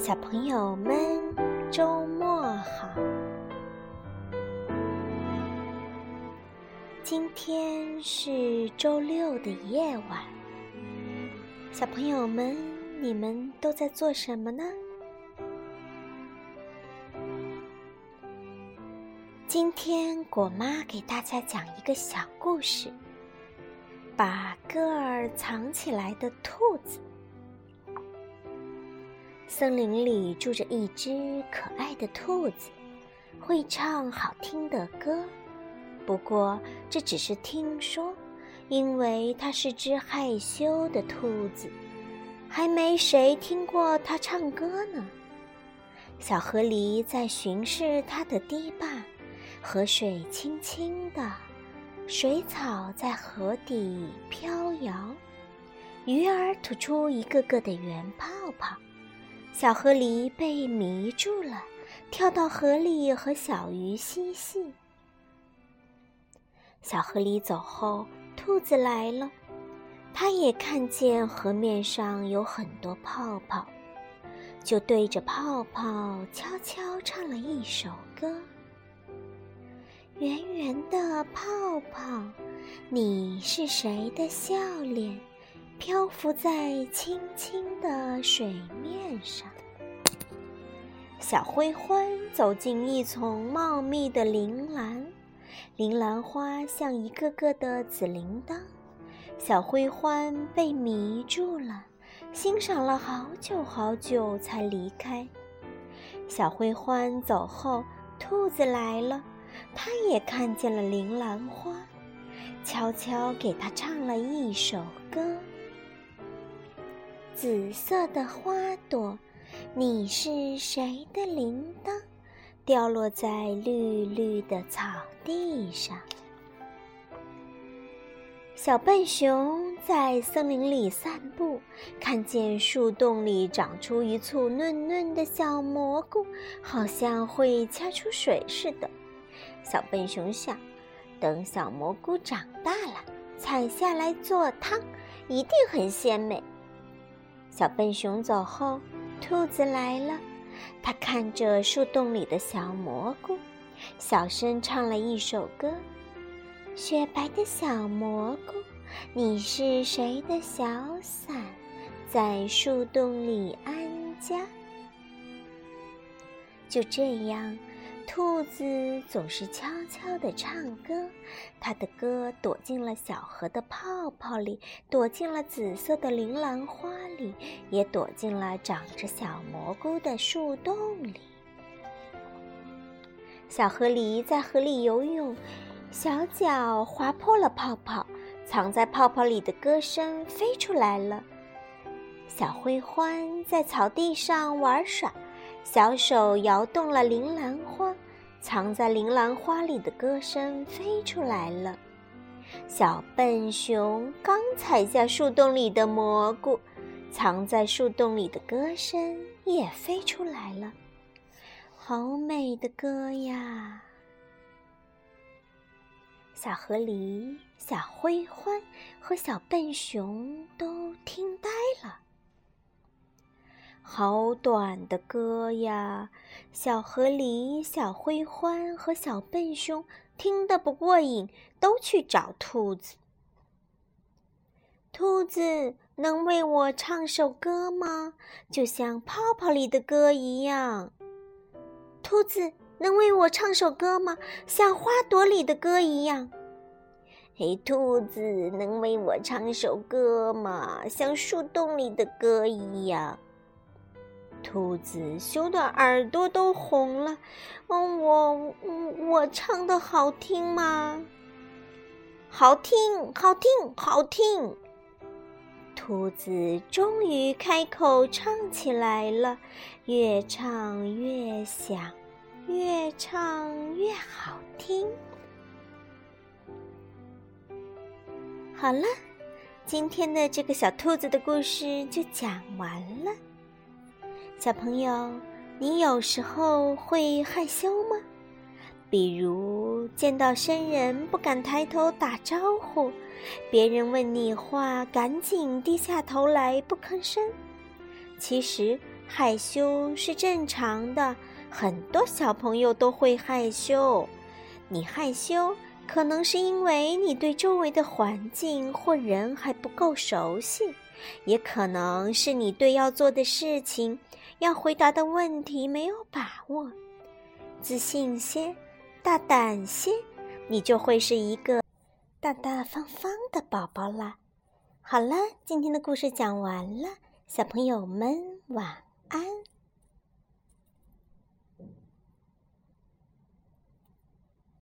小朋友们，周末好！今天是周六的夜晚，小朋友们，你们都在做什么呢？今天果妈给大家讲一个小故事，把歌儿藏起来的兔子。森林里住着一只可爱的兔子，会唱好听的歌。不过这只是听说，因为它是只害羞的兔子，还没谁听过它唱歌呢。小河狸在巡视它的堤坝，河水清清的，水草在河底飘摇，鱼儿吐出一个个的圆泡泡。小河狸被迷住了，跳到河里和小鱼嬉戏。小河狸走后，兔子来了，它也看见河面上有很多泡泡，就对着泡泡悄悄唱了一首歌：“圆圆的泡泡，你是谁的笑脸？”漂浮在清清水面上。小灰欢走进一丛茂密的铃兰，铃兰花像一个个的紫铃铛。小灰欢被迷住了，欣赏了好久好久才离开。小灰欢走后，兔子来了，它也看见了铃兰花，悄悄给它唱了一首歌。紫色的花朵，你是谁的铃铛？掉落在绿绿的草地上。小笨熊在森林里散步，看见树洞里长出一簇嫩嫩的小蘑菇，好像会掐出水似的。小笨熊想，等小蘑菇长大了，采下来做汤，一定很鲜美。小笨熊走后，兔子来了。它看着树洞里的小蘑菇，小声唱了一首歌：“雪白的小蘑菇，你是谁的小伞，在树洞里安家？”就这样。兔子总是悄悄地唱歌，它的歌躲进了小河的泡泡里，躲进了紫色的铃兰花里，也躲进了长着小蘑菇的树洞里。小河狸在河里游泳，小脚划破了泡泡，藏在泡泡里的歌声飞出来了。小灰欢在草地上玩耍。小手摇动了铃兰花，藏在铃兰花里的歌声飞出来了。小笨熊刚采下树洞里的蘑菇，藏在树洞里的歌声也飞出来了。好美的歌呀！小河狸、小灰獾和小笨熊都听呆了。好短的歌呀！小河狸、小灰欢和小笨熊听得不过瘾，都去找兔子。兔子能为我唱首歌吗？就像泡泡里的歌一样。兔子能为我唱首歌吗？像花朵里的歌一样。嘿，兔子能为我唱首歌吗？像树洞里的歌一样。兔子羞得耳朵都红了。嗯，我，我唱的好听吗？好听，好听，好听。兔子终于开口唱起来了，越唱越响，越唱越好听。好了，今天的这个小兔子的故事就讲完了。小朋友，你有时候会害羞吗？比如见到生人不敢抬头打招呼，别人问你话赶紧低下头来不吭声。其实害羞是正常的，很多小朋友都会害羞。你害羞，可能是因为你对周围的环境或人还不够熟悉，也可能是你对要做的事情、要回答的问题没有把握。自信些，大胆些，你就会是一个大大方方的宝宝啦。好了，今天的故事讲完了，小朋友们晚安。